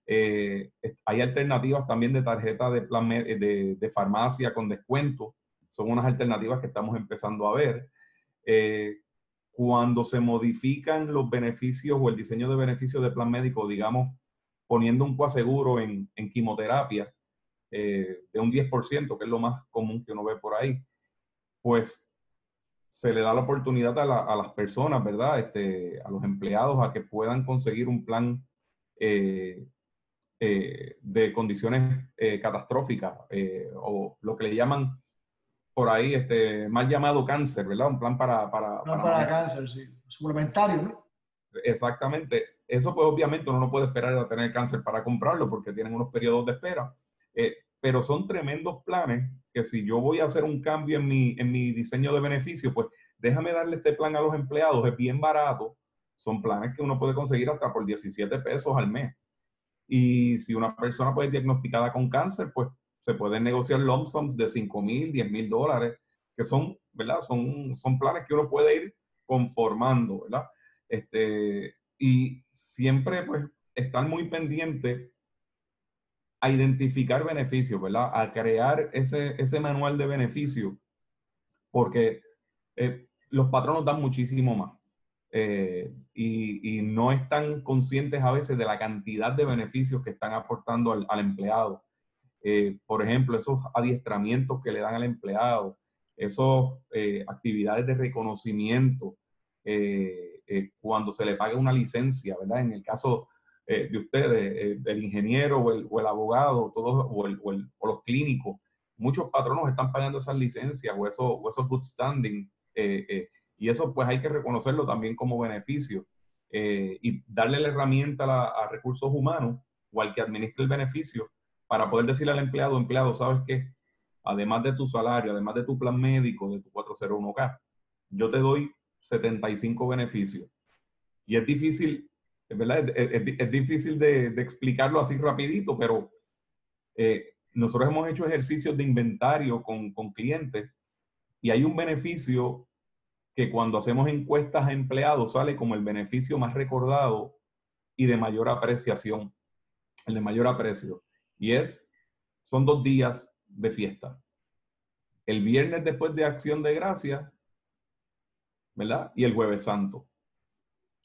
Eh, hay alternativas también de tarjeta de, plan, de, de, farmacia con descuento. Son unas alternativas que estamos empezando a ver. Eh, cuando se modifican los beneficios o el diseño de beneficios de plan médico, digamos, poniendo un coaseguro en, en quimioterapia de un 10%, que es lo más común que uno ve por ahí, pues se le da la oportunidad a, las personas, ¿verdad? Este, a los empleados a que puedan conseguir un plan eh, eh, de condiciones eh, catastróficas o lo que le llaman por ahí, este, mal llamado cáncer, ¿verdad? Un plan para... Para, plan para, cáncer, sí. Suplementario, ¿no? Exactamente. Eso pues obviamente uno no puede esperar a tener cáncer para comprarlo porque tienen unos periodos de espera pero son tremendos planes que si yo voy a hacer un cambio en mi, en mi diseño de beneficio, pues déjame darle este plan a los empleados, es bien barato, son planes que uno puede conseguir hasta por 17 pesos al mes. Y si una persona puede diagnosticada con cáncer, pues se pueden negociar lump sums de 5 mil, 10 mil dólares, que son, ¿verdad? Son, son planes que uno puede ir conformando, ¿verdad? Este, y siempre, pues, estar muy pendiente a identificar beneficios, ¿verdad? A crear ese, ese manual de beneficios, porque eh, los patronos dan muchísimo más eh, y, y, no están conscientes a veces de la cantidad de beneficios que están aportando al, al empleado. Eh, por ejemplo, esos adiestramientos que le dan al empleado, esas actividades de reconocimiento, cuando se le paga una licencia, ¿verdad? En el caso eh, de ustedes, eh, el ingeniero o el, o el abogado, todos, o, el, o, los clínicos, muchos patronos están pagando esas licencias o, eso, o esos good standing, eh, y eso pues hay que reconocerlo también como beneficio. eh, y darle la herramienta a, recursos humanos o al que administre el beneficio para poder decirle al empleado, empleado, ¿sabes qué? Además de tu salario, además de tu plan médico, de tu 401k, yo te doy 75 beneficios. Y es difícil, ¿verdad? Es, difícil de, explicarlo así rapidito, pero eh, nosotros hemos hecho ejercicios de inventario con, con clientes y hay un beneficio que cuando hacemos encuestas a empleados sale como el beneficio más recordado y de mayor apreciación, el de mayor aprecio. Y es, son dos días de fiesta. El viernes después de Acción de Gracia, ¿verdad? Y el jueves santo.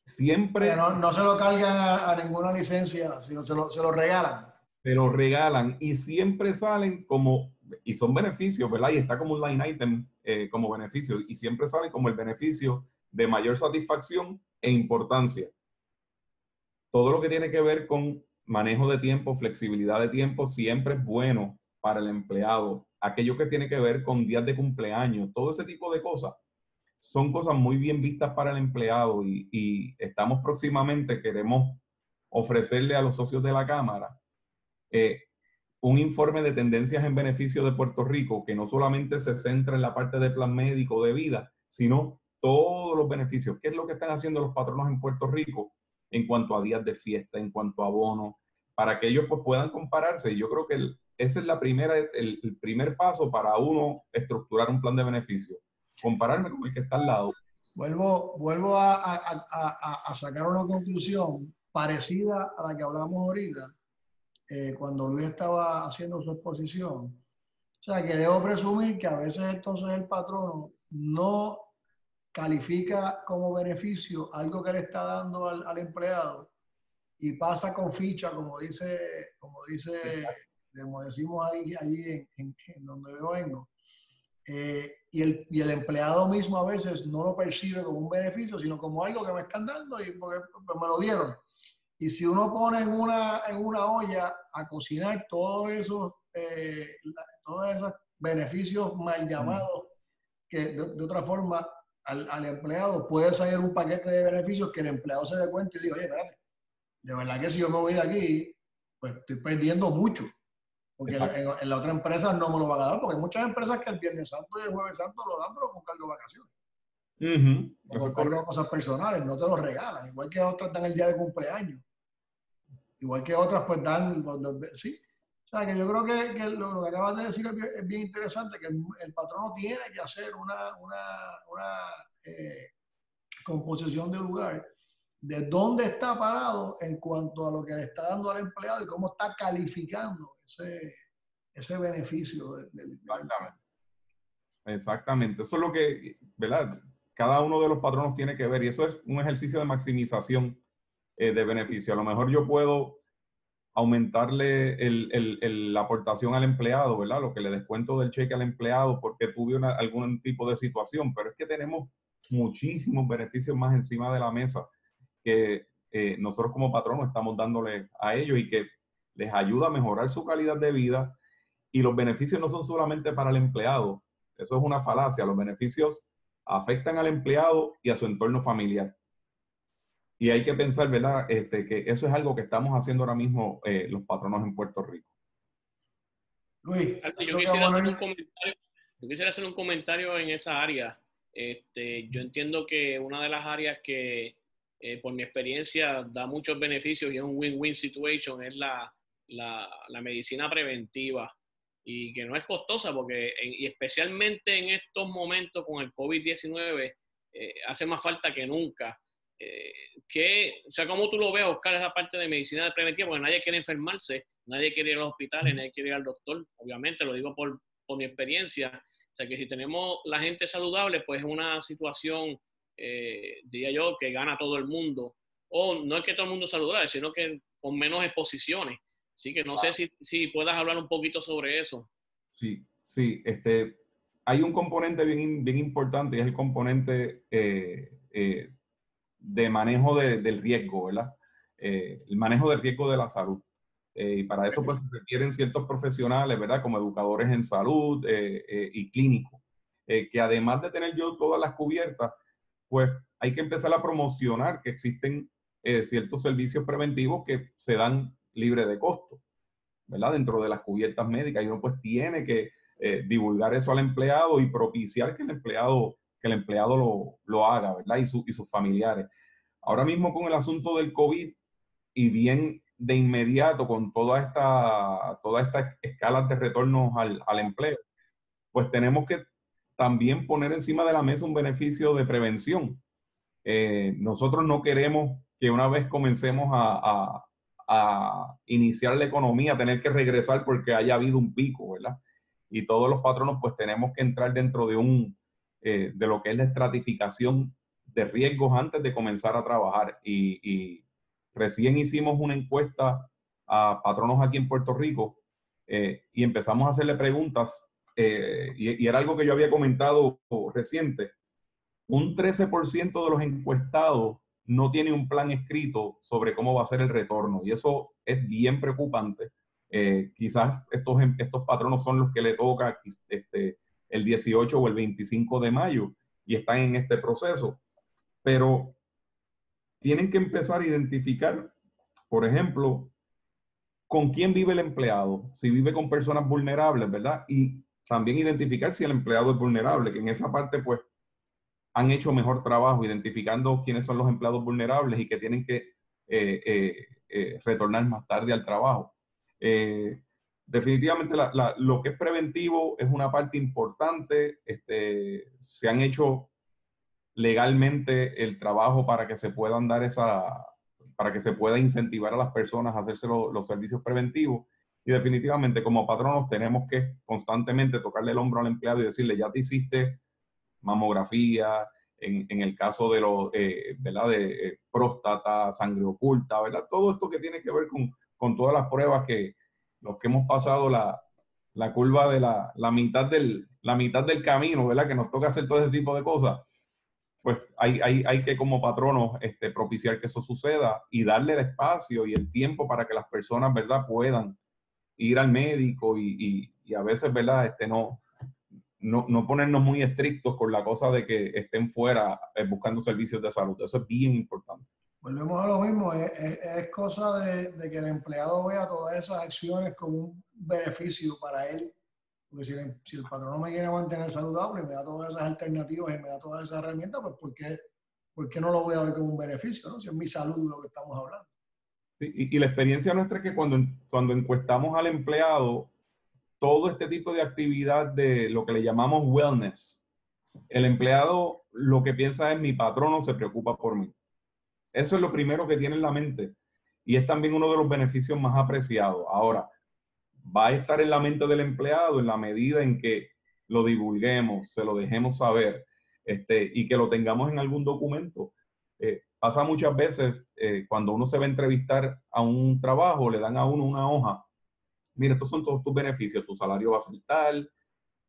Siempre... No, no, se lo cargan a, ninguna licencia, sino se lo, se lo regalan. Se lo regalan y siempre salen como y son beneficios, ¿verdad? Y está como un line item eh, como beneficio y siempre sale como el beneficio de mayor satisfacción e importancia. Todo lo que tiene que ver con manejo de tiempo, flexibilidad de tiempo, siempre es bueno para el empleado. Aquello que tiene que ver con días de cumpleaños, todo ese tipo de cosas, son cosas muy bien vistas para el empleado y, estamos próximamente, queremos ofrecerle a los socios de la Cámara eh, un informe de tendencias en beneficio de Puerto Rico que no solamente se centra en la parte de plan médico de vida, sino todos los beneficios. ¿Qué es lo que están haciendo los patronos en Puerto Rico en cuanto a días de fiesta, en cuanto a bonos, para que ellos pues, puedan compararse? Y yo creo que ese es la primera, el, primer paso para uno estructurar un plan de beneficio. Compararme con el que está al lado. Vuelvo, vuelvo a, sacar una conclusión parecida a la que hablamos ahorita eh, cuando Luis estaba haciendo su exposición. O sea, que debo presumir que a veces entonces el patrono no califica como beneficio algo que le está dando al, empleado y pasa con ficha, como dice, como dice, como decimos ahí, allí en, donde yo vengo. Eh, y, el, y, el, empleado mismo a veces no lo percibe como un beneficio, sino como algo que me están dando y porque pues, me lo dieron. Y si uno pone en una, en una olla a cocinar todos esos, eh, todos esos beneficios mal llamados, que de, otra forma al, al, empleado puede salir un paquete de beneficios que el empleado se dé cuenta y diga, oye, espérate, de verdad que si yo me voy de aquí, pues estoy perdiendo mucho. Porque en, la otra empresa no me lo van a dar, porque hay muchas empresas que el Viernes Santo y el Jueves Santo lo dan, pero con cargo de vacaciones. Uh -huh. cosas personales, no te lo regalan. Igual que otras dan el día de cumpleaños. Igual que otras, pues dan. Sí. Sea, que yo creo que, lo, que acabas de decir es bien, interesante, que el, patrono tiene que hacer una, una, eh, composición de lugar de dónde está parado en cuanto a lo que le está dando al empleado y cómo está calificando ese, ese beneficio del, del Exactamente. Eso es lo que, ¿verdad? cada uno de los patronos tiene que ver y eso es un ejercicio de maximización eh, de beneficio. A lo mejor yo puedo aumentarle el, la aportación al empleado, ¿verdad? Lo que le descuento del cheque al empleado porque tuve algún tipo de situación, pero es que tenemos muchísimos beneficios más encima de la mesa que eh, nosotros como patronos estamos dándole a ellos y que les ayuda a mejorar su calidad de vida. Y los beneficios no son solamente para el empleado, eso es una falacia. Los beneficios afectan al empleado y a su entorno familiar. Y hay que pensar, ¿verdad?, este, que eso es algo que estamos haciendo ahora mismo eh, los patronos en Puerto Rico. Luis, yo quisiera, hacer un comentario, yo quisiera hacer un comentario en esa área. Este, yo entiendo que una de las áreas que, eh, por mi experiencia, da muchos beneficios y es un win-win situation es la, la, la medicina preventiva y que no es costosa porque, y especialmente en estos momentos con el COVID-19, eh, hace más falta que nunca. Eh, que, o sea, ¿cómo tú lo ves, Oscar, esa parte de medicina preventiva? Porque nadie quiere enfermarse, nadie quiere ir a los hospitales, nadie quiere ir al doctor, obviamente, lo digo por, por mi experiencia. O sea, que si tenemos la gente saludable, pues es una situación, eh, diría yo, que gana todo el mundo. O no es que todo el mundo saludable, sino que con menos exposiciones. Así que no sé si, si puedas hablar un poquito sobre eso. Sí, sí. Este, hay un componente bien, bien importante y es el componente eh, eh, de manejo del riesgo, ¿verdad? Eh, el manejo del riesgo de la salud. y para eso pues se requieren ciertos profesionales, ¿verdad? Como educadores en salud y clínicos. que además de tener yo todas las cubiertas, pues hay que empezar a promocionar que existen eh, ciertos servicios preventivos que se dan libre de costo, ¿verdad? Dentro de las cubiertas médicas y uno pues tiene que eh, divulgar eso al empleado y propiciar que el empleado, que el empleado lo, lo haga, ¿verdad? Y, y sus familiares. Ahora mismo con el asunto del COVID y bien de inmediato con toda esta, toda esta escala de retorno al, al empleo, pues tenemos que también poner encima de la mesa un beneficio de prevención. Eh, nosotros no queremos que una vez comencemos a, a, iniciar la economía, tener que regresar porque haya habido un pico, ¿verdad? Y todos los patronos pues tenemos que entrar dentro de un, eh, de lo que es la estratificación de riesgos antes de comenzar a trabajar. Y, recién hicimos una encuesta a patronos aquí en Puerto Rico eh, y empezamos a hacerle preguntas eh, y, era algo que yo había comentado reciente, un 13% de los encuestados no tiene un plan escrito sobre cómo va a ser el retorno y eso es bien preocupante. Quizás estos, estos patronos son los que le toca este, el 18 o el 25 de mayo y están en este proceso, pero tienen que empezar a identificar, por ejemplo, con quién vive el empleado, si vive con personas vulnerables, ¿verdad? Y también identificar si el empleado es vulnerable, que en esa parte pues han hecho mejor trabajo identificando quiénes son los empleados vulnerables y que tienen que eh, eh, eh, retornar más tarde al trabajo. Definitivamente lo que es preventivo es una parte importante. Este, se han hecho legalmente el trabajo para que se puedan dar esa, para que se pueda incentivar a las personas a hacerse los servicios preventivos. Y definitivamente como patronos tenemos que constantemente tocarle el hombro al empleado y decirle, ya te hiciste mamografía, en, en el caso de los, eh, ¿verdad? De eh, próstata, sangre oculta, ¿verdad? Todo esto que tiene que ver con, con todas las pruebas que los que hemos pasado la, la curva de la, la, mitad del, la mitad del camino, ¿verdad? Que nos toca hacer todo ese tipo de cosas, pues hay, hay, hay que como patronos este, propiciar que eso suceda y darle el espacio y el tiempo para que las personas, ¿verdad? Puedan ir al médico y, y, a veces, ¿verdad? Este, no, no, no, ponernos muy estrictos con la cosa de que estén fuera eh, buscando servicios de salud. Eso es bien importante. Volvemos a lo mismo, es, es, cosa de, de, que el empleado vea todas esas acciones como un beneficio para él. Porque si, si el patrón me quiere mantener saludable y me da todas esas alternativas y me da todas esas herramientas, pues ¿por qué, ¿por qué no lo voy a ver como un beneficio? ¿no? Si es mi salud lo que estamos hablando y, la experiencia nuestra es que cuando, cuando encuestamos al empleado, todo este tipo de actividad de lo que le llamamos wellness, el empleado lo que piensa es mi patrono se preocupa por mí. Eso es lo primero que tiene en la mente y es también uno de los beneficios más apreciados. Ahora, va a estar en la mente del empleado en la medida en que lo divulguemos, se lo dejemos saber este, y que lo tengamos en algún documento. Eh, pasa muchas veces eh, cuando uno se va a entrevistar a un trabajo, le dan a uno una hoja. Mira, estos son todos tus beneficios. Tu salario va a ser tal,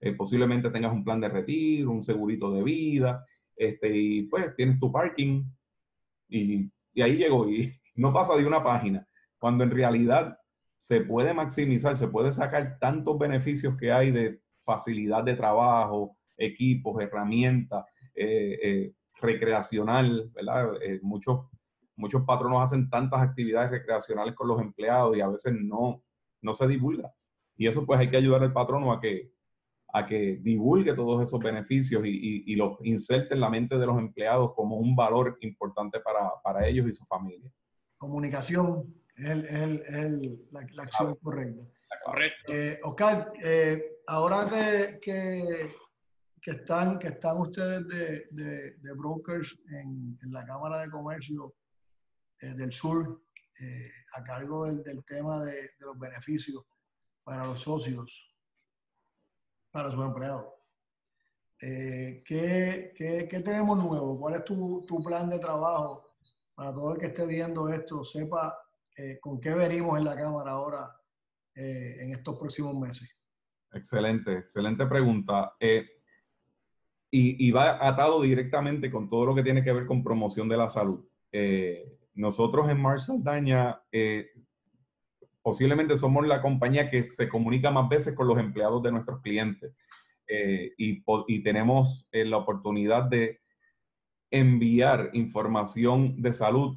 eh, posiblemente tengas un plan de retiro, un segurito de vida, este, y pues tienes tu parking. Y, ahí llegó. Y no pasa de una página. Cuando en realidad se puede maximizar, se puede sacar tantos beneficios que hay de facilidad de trabajo, equipos, herramientas, eh, recreacional, ¿verdad? Eh, muchos, muchos patronos hacen tantas actividades recreacionales con los empleados y a veces no, no se divulga. Y eso pues hay que ayudar al patrono a que, a que divulgue todos esos beneficios y, y, los inserte en la mente de los empleados como un valor importante para, para ellos y su familia. Comunicación es, el, es, el, la, acción correcta. Correcto. Eh, Oscar, eh, ahora que, que que están, que están ustedes de, de, brokers en, en, la Cámara de Comercio eh, del Sur eh, a cargo del, del tema de, de, los beneficios para los socios, para sus empleados. Eh, ¿qué, qué, qué, tenemos nuevo? ¿Cuál es tu, tu, plan de trabajo para todo el que esté viendo esto, sepa con qué venimos en la Cámara ahora en estos próximos meses? Excelente, excelente pregunta. Eh, y, va atado directamente con todo lo que tiene que ver con promoción de la salud. Eh, nosotros en Mars Saldaña eh, posiblemente somos la compañía que se comunica más veces con los empleados de nuestros clientes eh, y, tenemos la oportunidad de enviar información de salud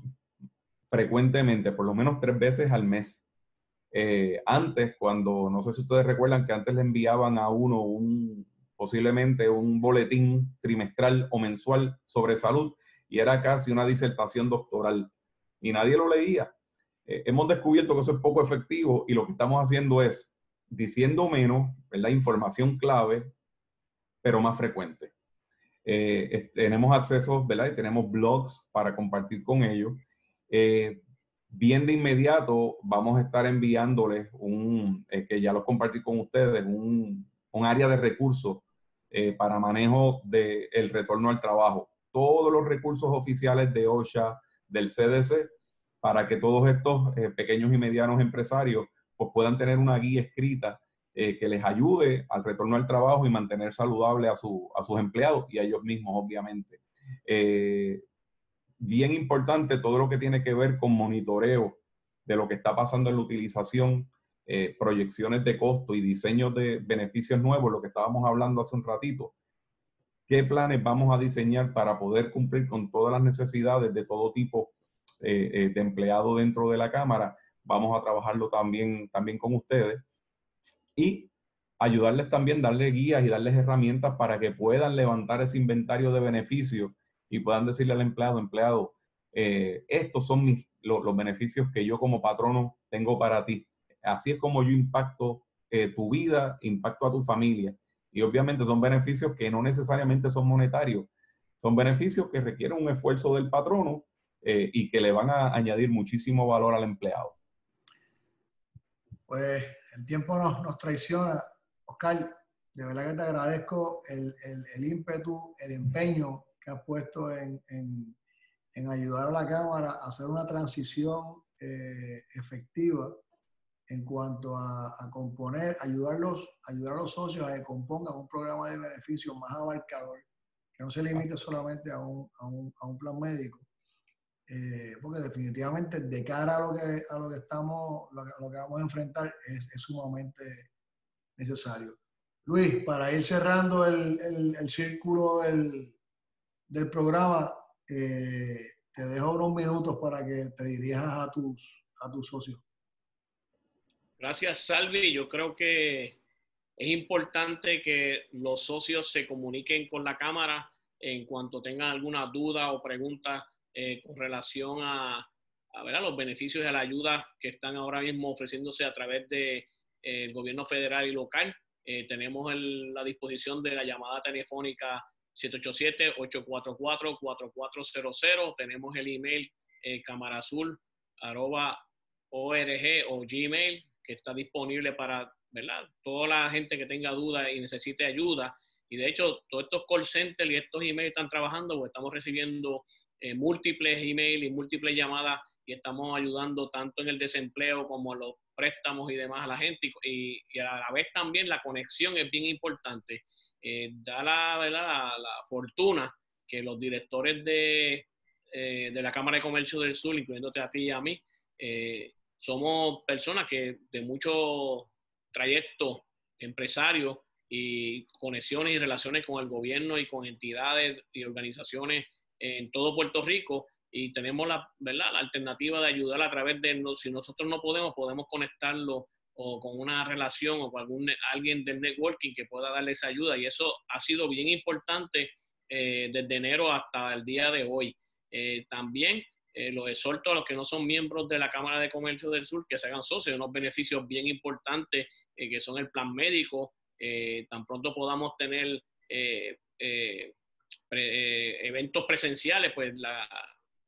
frecuentemente, por lo menos tres veces al mes. Eh, antes, cuando, no sé si ustedes recuerdan que antes le enviaban a uno un, posiblemente un boletín trimestral o mensual sobre salud y era casi una disertación doctoral y nadie lo leía. Eh, hemos descubierto que eso es poco efectivo y lo que estamos haciendo es diciendo menos, la información clave, pero más frecuente. Eh, tenemos acceso, ¿verdad? Y tenemos blogs para compartir con ellos. Eh, bien de inmediato vamos a estar enviándoles un, que ya lo compartí con ustedes, un, un área de recursos para manejo del retorno al trabajo. Todos los recursos oficiales de OSHA, del CDC, para que todos estos eh, pequeños y medianos empresarios pues, puedan tener una guía escrita eh, que les ayude al retorno al trabajo y mantener saludable a, su, a sus empleados y a ellos mismos, obviamente. Eh, bien importante todo lo que tiene que ver con monitoreo de lo que está pasando en la utilización, proyecciones de costo y diseños de beneficios nuevos, lo que estábamos hablando hace un ratito. ¿Qué planes vamos a diseñar para poder cumplir con todas las necesidades de todo tipo eh, eh, de empleado dentro de la Cámara. Vamos a trabajarlo también, también con ustedes y ayudarles también, darles guías y darles herramientas para que puedan levantar ese inventario de beneficios y puedan decirle al empleado, empleado, eh, estos son mis, los beneficios que yo como patrono tengo para ti. Así es como yo impacto tu vida, impacto a tu familia. Y obviamente son beneficios que no necesariamente son monetarios, son beneficios que requieren un esfuerzo del patrono eh, y que le van a añadir muchísimo valor al empleado. Pues el tiempo nos, nos traiciona. Oscar, de verdad que te agradezco el, el, el ímpetu, el empeño que has puesto en, en, en, ayudar a la Cámara a hacer una transición eh, efectiva en cuanto a, a, componer, ayudarlos, ayudar a los socios a que compongan un programa de beneficios más abarcador, que no se limite solamente a un, a un, a un plan médico, eh, porque definitivamente de cara a lo que, a lo que estamos, lo lo que vamos a enfrentar es, sumamente necesario. Luis, para ir cerrando el, el, el círculo del, del programa, eh, te dejo unos minutos para que te dirijas a tus, a tus socios. Gracias, Salvi. Yo creo que es importante que los socios se comuniquen con la Cámara en cuanto tengan alguna duda o pregunta eh, con relación a, a los beneficios de la ayuda que están ahora mismo ofreciéndose a través del de, eh, gobierno federal y local. Eh, tenemos la disposición de la llamada telefónica 787-844-4400. Tenemos el email camarazul.org o gmail que está disponible para toda la gente que tenga dudas y necesite ayuda. Y de hecho, todos estos call centers y estos emails están trabajando porque estamos recibiendo eh, múltiples emails y múltiples llamadas y estamos ayudando tanto en el desempleo como en los préstamos y demás a la gente y, a la vez también la conexión es bien importante. Eh, da la. La, fortuna que los directores de, eh, de la Cámara de Comercio del Sur, incluyéndote a ti y a mí, somos personas que de mucho trayecto empresario y conexiones y relaciones con el gobierno y con entidades y organizaciones en todo Puerto Rico y tenemos la, ¿verdad? la alternativa de ayudar a través de, si nosotros no podemos, podemos conectarlo o con una relación o con algún, alguien del networking que pueda darle esa ayuda. Y eso ha sido bien importante eh, desde enero hasta el día de hoy. Eh, también eh, los exhorto a los que no son miembros de la Cámara de Comercio del Sur que se hagan socios, unos beneficios bien importantes que son el plan médico. Tan pronto podamos tener pre, eventos presenciales, pues la,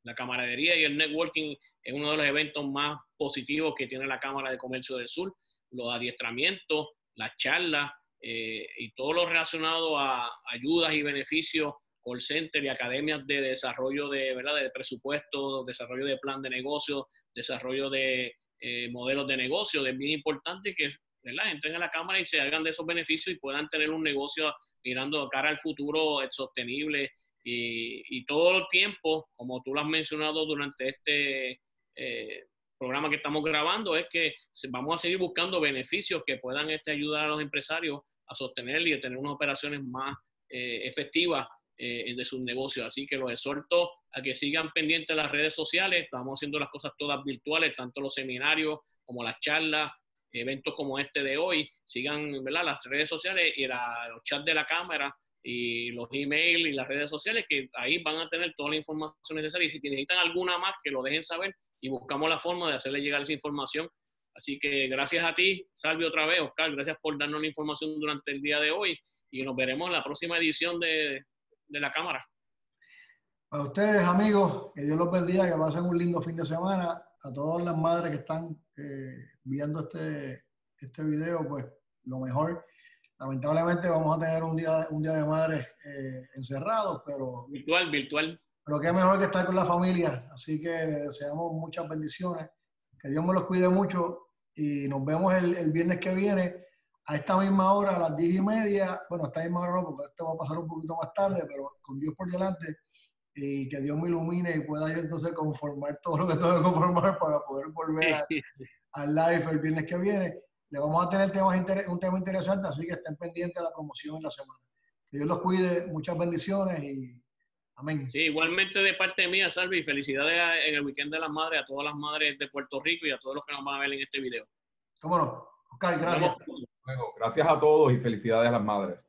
la, camaradería y el networking es uno de los eventos más positivos que tiene la Cámara de Comercio del Sur. Los adiestramientos, las charlas eh, y todo lo relacionado a ayudas y beneficios, call center y academias de desarrollo de, ¿verdad? de presupuesto, desarrollo de plan de negocio, desarrollo de eh, modelos de negocio. Es bien importante que ¿verdad? entren a la Cámara y se hagan de esos beneficios y puedan tener un negocio mirando cara al futuro sostenible y, todo el tiempo, como tú lo has mencionado durante este eh, programa que estamos grabando, es que vamos a seguir buscando beneficios que puedan este, ayudar a los empresarios a sostener y a tener unas operaciones más eh, efectivas eh, de sus negocios. Así que los exhorto a que sigan pendientes las redes sociales. Estamos haciendo las cosas todas virtuales, tanto los seminarios como las charlas, eventos como este de hoy. Sigan las redes sociales y la, los chats de la cámara y los emails y las redes sociales, que ahí van a tener toda la información necesaria. Y si necesitan alguna más, que lo dejen saber y buscamos la forma de hacerle llegar esa información. Así que gracias a ti, Salvi, otra vez, Oscar, gracias por darnos la información durante el día de hoy y nos veremos en la próxima edición de, de la Cámara. Para ustedes, amigos, que Dios los bendiga, que pasen un lindo fin de semana. A todas las madres que están eh, viendo este, este video, pues lo mejor. Lamentablemente vamos a tener un día, un día de madres eh, encerrados, pero... Virtual, virtual. Pero qué mejor que estar con la familia. Así que les deseamos muchas bendiciones. Que Dios me los cuide mucho y nos vemos el, el viernes que viene a esta misma hora, a las diez y media, bueno, a esta misma hora no, porque esto va a pasar un poquito más tarde, pero con Dios por delante, y que Dios me ilumine y pueda yo entonces conformar todo lo que tengo que conformar para poder volver al live el viernes que viene. Le vamos a tener temas un tema interesante, así que estén pendientes de la promoción en la semana. Que Dios los cuide, muchas bendiciones y amén. Sí, igualmente de parte mía, Salvi, felicidades en el Weekend de las Madres a todas las madres de Puerto Rico y a todos los que nos van a ver en este video. ¿Cómo no? Oscar, gracias. Bueno, gracias a todos y felicidades a las madres.